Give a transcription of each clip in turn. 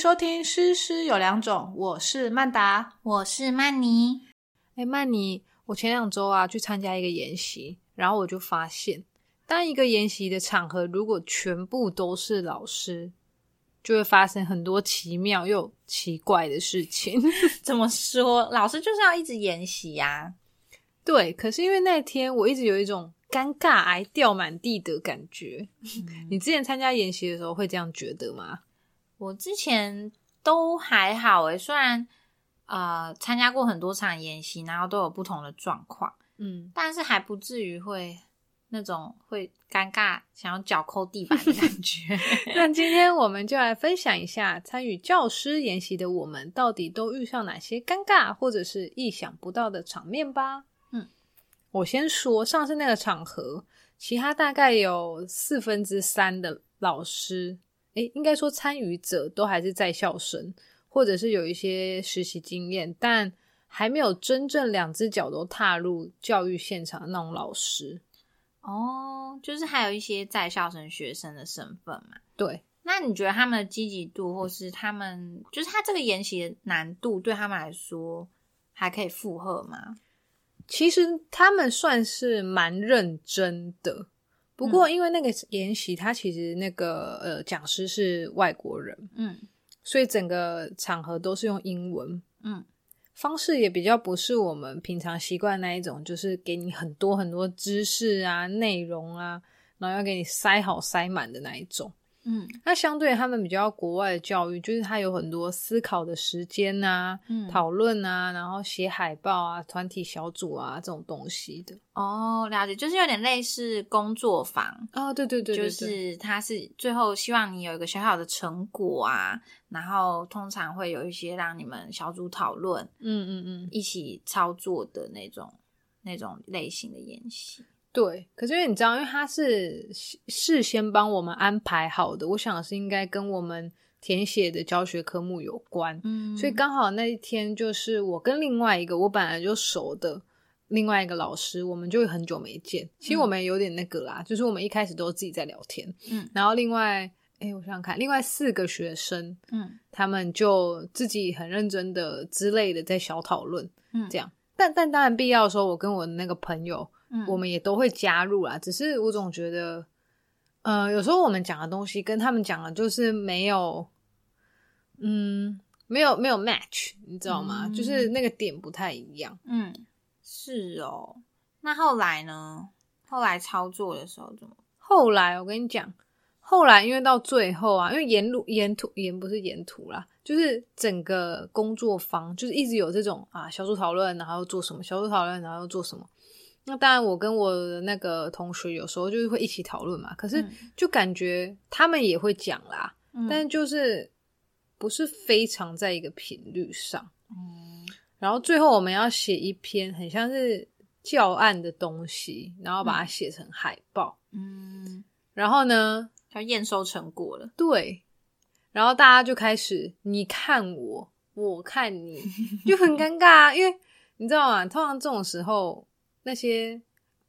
收听《诗诗有两种》，我是曼达，我是曼妮。哎，曼妮，我前两周啊去参加一个研习，然后我就发现，当一个研习的场合如果全部都是老师，就会发生很多奇妙又奇怪的事情。怎么说？老师就是要一直研习呀。对，可是因为那天我一直有一种尴尬癌掉满地的感觉。你之前参加研习的时候会这样觉得吗？我之前都还好诶，虽然呃参加过很多场演习，然后都有不同的状况，嗯，但是还不至于会那种会尴尬想要脚抠地板的感觉。那今天我们就来分享一下参与教师研习的我们，到底都遇上哪些尴尬或者是意想不到的场面吧。嗯，我先说上次那个场合，其他大概有四分之三的老师。诶，应该说参与者都还是在校生，或者是有一些实习经验，但还没有真正两只脚都踏入教育现场的那种老师。哦，就是还有一些在校生学生的身份嘛。对，那你觉得他们的积极度，或是他们就是他这个研习的难度，对他们来说还可以负荷吗？其实他们算是蛮认真的。不过，因为那个研习，他其实那个呃讲师是外国人，嗯，所以整个场合都是用英文，嗯，方式也比较不是我们平常习惯那一种，就是给你很多很多知识啊、内容啊，然后要给你塞好塞满的那一种。嗯，那相对他们比较国外的教育，就是他有很多思考的时间呐，嗯，讨论啊，然后写海报啊，团体小组啊这种东西的。哦，了解，就是有点类似工作坊哦，对对对，就是他是最后希望你有一个小小的成果啊，然后通常会有一些让你们小组讨论，嗯嗯嗯，一起操作的那种那种类型的演习。对，可是因为你知道，因为他是事先帮我们安排好的，我想是应该跟我们填写的教学科目有关，嗯，所以刚好那一天就是我跟另外一个我本来就熟的另外一个老师，我们就很久没见。其实我们有点那个啦，就是我们一开始都自己在聊天，嗯，然后另外，哎，我想想看，另外四个学生，嗯，他们就自己很认真的之类的在小讨论，嗯，这样。但但当然必要的时候，我跟我的那个朋友。我们也都会加入啦，只是我总觉得，呃，有时候我们讲的东西跟他们讲的，就是没有，嗯，没有没有 match，你知道吗？就是那个点不太一样。嗯，是哦。那后来呢？后来操作的时候怎么？后来我跟你讲，后来因为到最后啊，因为沿路沿途沿不是沿途啦，就是整个工作坊就是一直有这种啊小组讨论，然后做什么小组讨论，然后做什么。那当然，我跟我的那个同学有时候就是会一起讨论嘛。可是就感觉他们也会讲啦，但就是不是非常在一个频率上。嗯，然后最后我们要写一篇很像是教案的东西，然后把它写成海报。嗯，然后呢，要验收成果了。对，然后大家就开始你看我，我看你，就很尴尬啊。因为你知道吗？通常这种时候。那些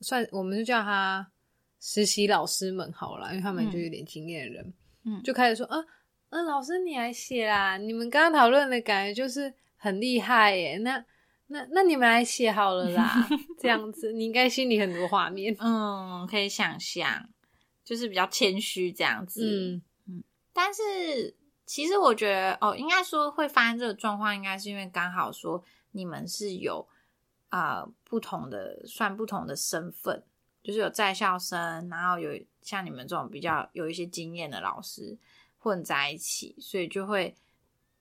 算我们就叫他实习老师们好了，因为他们就有点经验的人，嗯，就开始说啊，嗯，老师你来写啦，你们刚刚讨论的感觉就是很厉害耶，那那那你们来写好了啦，这样子你应该心里很多画面，嗯，可以想象，就是比较谦虚这样子，嗯。嗯，但是其实我觉得哦，应该说会发生这个状况，应该是因为刚好说你们是有。啊，不同的算不同的身份，就是有在校生，然后有像你们这种比较有一些经验的老师混在一起，所以就会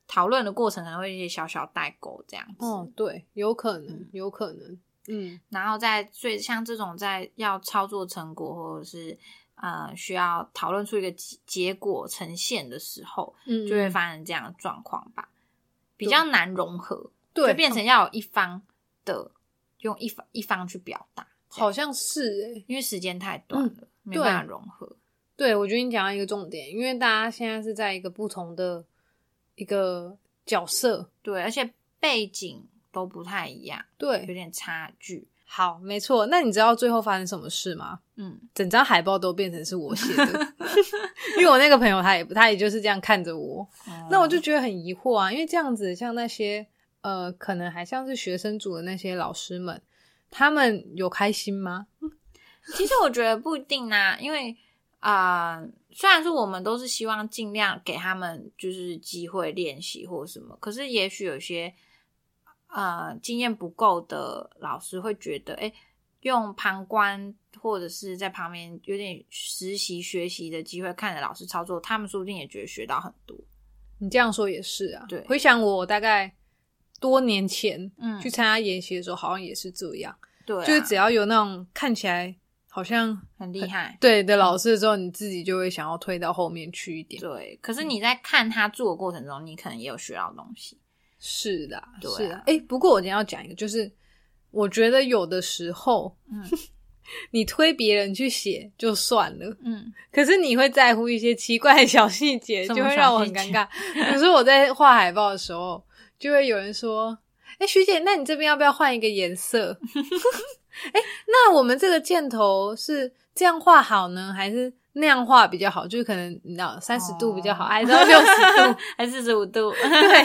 讨论的过程可能会一些小小代沟这样子。哦，对，有可能，有可能，嗯。然后在最像这种在要操作成果或者是呃需要讨论出一个结果呈现的时候，嗯，就会发生这样的状况吧，比较难融合，对，就变成要有一方的。用一方一方去表达，好像是诶，因为时间太短了，没办法融合。对，我觉得你讲到一个重点，因为大家现在是在一个不同的一个角色，对，而且背景都不太一样，对，有点差距。好，没错。那你知道最后发生什么事吗？嗯，整张海报都变成是我写的，因为我那个朋友他也他也就是这样看着我，那我就觉得很疑惑啊，因为这样子像那些呃，可能还像是学生组的那些老师们，他们有开心吗？其实我觉得不一定啊，因为啊、呃虽然说我们都是希望尽量给他们就是机会练习或什么，可是也许有些呃经验不够的老师会觉得，哎，用旁观或者是在旁边有点实习学习的机会，看着老师操作，他们说不定也觉得学到很多。你这样说也是啊。对回想我大概多年前嗯去参加研习的时候，好像也是这样，对啊、就是只要有那种看起来好像很厉害。对的老师之后，你自己就会想要推到后面去一点。对，可是你在看他做的过程中，你可能也有学到东西。是的，对啊是的。哎、不过我今天要讲一个，就是我觉得有的时候，嗯 你推别人去写就算了，嗯，可是你会在乎一些奇怪的小细节，就会让我很尴尬。比如说我在画海报的时候，就会有人说：“哎、徐姐，那你这边要不要换一个颜色？” 哎、那我们这个箭头是这样画好呢，还是那样画比较好？就是可能你知道三十度比较好，哦还是要六十度？还是四十五度？对，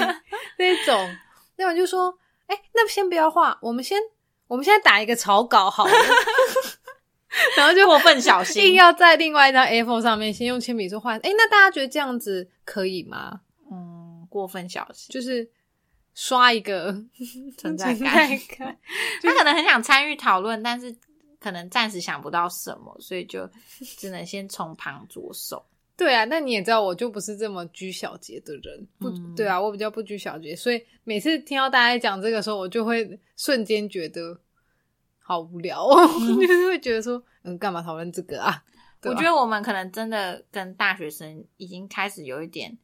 那种，那我就说，哎、那先不要画，我们先，我们现在打一个草稿好了，然后就过分小心硬要在另外一张 A4 上面先用铅笔做画，哎、那大家觉得这样子可以吗？嗯，过分小心，就是刷一个 存在感，他可能很想参与讨论，但是可能暂时想不到什么，所以就 只能先从旁着手。对啊，那你也知道，我就不是这么拘小节的人，不、嗯对啊，我比较不拘小节，所以每次听到大家讲这个时候，我就会瞬间觉得好无聊哦，就是会觉得说，嗯，干嘛讨论这个啊？我觉得我们可能真的跟大学生已经开始有一点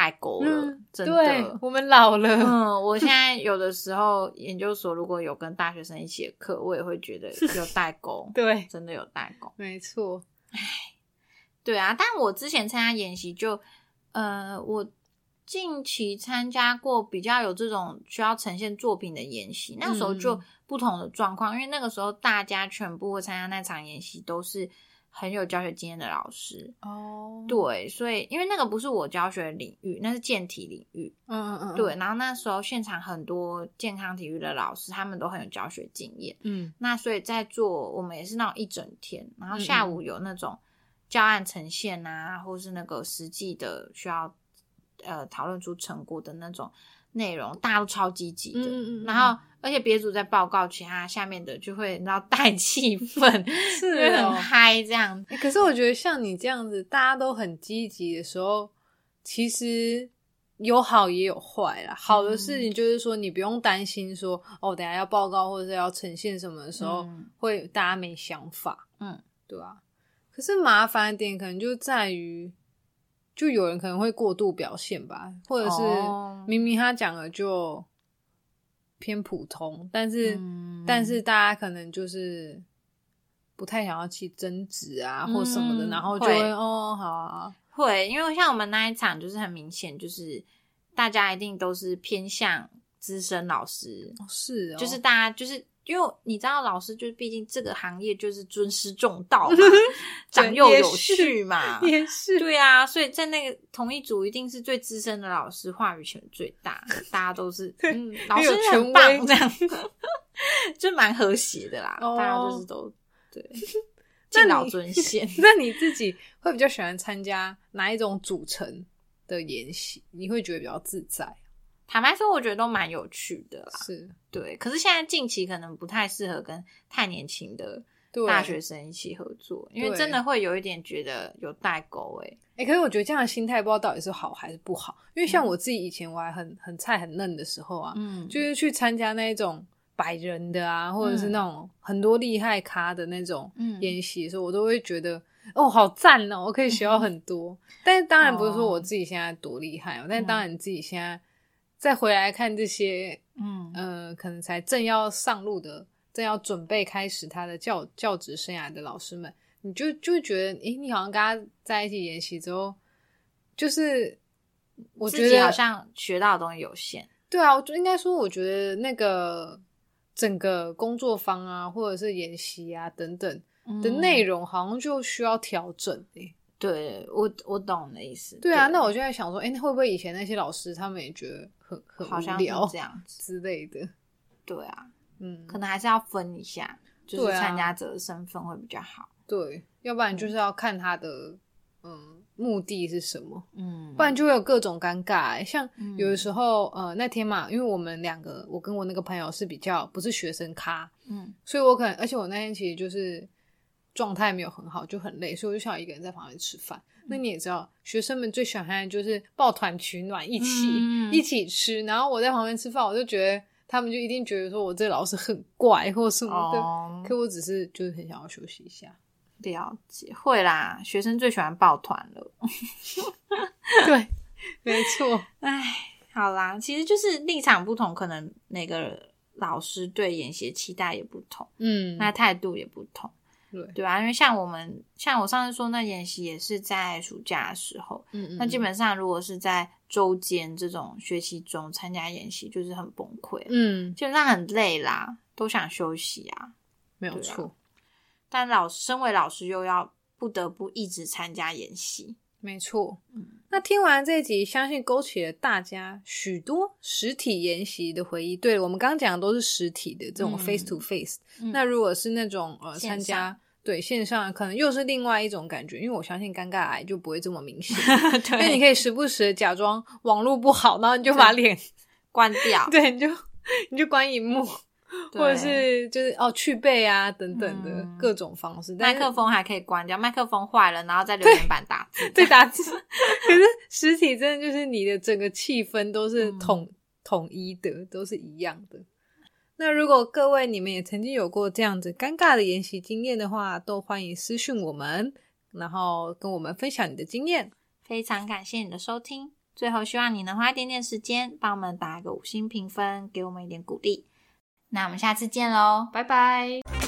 代沟了，嗯，真对的。我们老了，嗯，我现在有的时候研究所如果有跟大学生一起的课，我也会觉得有代沟，对，真的有代沟。没错，对啊，但我之前参加演习就，呃，我近期参加过比较有这种需要呈现作品的演习，那时候就嗯。不同的状况，因为那个时候大家全部会参加那场演习都是很有教学经验的老师，哦，对，所以因为那个不是我教学领域，那是健体领域，嗯嗯嗯，对，，然后那时候现场很多健康体育的老师，他们都很有教学经验，嗯。那所以在做我们也是那种一整天，然后下嗯。午有那种教案呈现啊，或是那个实际的需要呃讨论出成果的那种内容，大家都超积极的。嗯嗯嗯然后而且别组在报告，其他下面的就会然后带气氛，是很嗨这样。欸可是我觉得像你这样子，大家都很积极的时候，其实有好也有坏啦。好的事情就是说，你不用担心说哦，等下要报告或者是要呈现什么的时候，嗯会大家没想法，嗯，对吧、可是麻烦的点可能就在于，就有人可能会过度表现吧，或者是哦。明明他讲的就偏普通，但是、嗯。但是大家可能就是不太想要去争执啊或什么的，嗯然后就会会。哦好啊，会，因为像我们那一场就是很明显，就是大家一定都是偏向资深老师，哦是哦，就是大家就是因为你知道，老师就是毕竟这个行业就是尊师重道嘛，长幼有序嘛。也是对啊，所以在那个同一组一定是最资深的老师话语权最大，大家都是嗯，老师很棒这样，就蛮和谐的啦。哦大家就是都对那敬老尊贤。那你自己会比较喜欢参加哪一种组成的研习？你会觉得比较自在？坦白说，我觉得都蛮有趣的啦。是。对，可是现在近期可能不太适合跟太年轻的对大学生一起合作，因为真的会有一点觉得有代沟哎、哎、可是我觉得这样的心态不知道到底是好还是不好，因为像我自己以前我还很很菜很嫩的时候啊，嗯，就是去参加那一种百人的啊，或者是那种很多厉害咖的那种嗯。研习的时候，我都会觉得哦，好赞哦，我可以学到很多。但是当然不是说我自己现在多厉害哦，但是当然你自己现在再回来看这些，嗯。呃，可能才正要上路的、正要准备开始他的教教职生涯的老师们，你就就会觉得，诶，你好像跟他在一起研习之后，就是我觉得好像学到的东西有限。对啊，我就应该说，我觉得那个整个工作方啊，或者是研习啊等等嗯。的内容，好像就需要调整诶、对我我懂你的意思。对啊，那我就在想说，哎、那会不会以前那些老师他们也觉得很很好像是无聊这样子。之类的？对啊，嗯，可能还是要分一下，就是参加者的身份会比较好。对，要不然就是要看他的嗯目的是什么。嗯，不然就会有各种尴尬、欸。像嗯有的时候，呃，那天嘛，因为我们两个，我跟我那个朋友是比较不是学生咖，嗯所以我可能，而且我那天其实就是状态没有很好，就很累，所以我就想一个人在旁边吃饭。那你也知道，学生们最喜欢的就是抱团取暖，一起、嗯一起吃。然后我在旁边吃饭，我就觉得他们就一定觉得说我这老师很怪或什么的。哦，可我只是就是很想要休息一下。了解，会啦，学生最喜欢抱团了。对，没错。哎，好啦，其实就是立场不同，可能每个老师对演习期待也不同，嗯，那态度也不同，对，对啊，因为像我们，像我上次说那演习也是在暑假的时候，嗯嗯，那基本上如果是在周间这种学期中参加演习，就是很崩溃，嗯，基本上很累啦，都想休息啊。没有错。但老身为老师又要不得不一直参加演习，没错，嗯那听完这一集，相信勾起了大家许多实体研习的回忆。对，我们刚刚讲的都是实体的这种嗯。face to face，、嗯。那如果是那种呃参加对线上，可能又是另外一种感觉，因为我相信尴尬癌就不会这么明显，因为你，可以时不时假装网络不好，然后你就把脸关掉，对，你就你就关荧幕，对 或者是就是哦去背啊等等的嗯各种方式，麦克风还可以关掉，麦克风坏了，然后在留言板打字，对打字，可是实体真的就是你的整个气氛都是嗯统、统一的，都是一样的。那如果各位你们也曾经有过这样子尴尬的研习经验的话，都欢迎私讯我们，然后跟我们分享你的经验。非常感谢你的收听。最后，希望你能花一点点时间帮我们打个五星评分，给我们一点鼓励。那我们下次见喽，拜拜。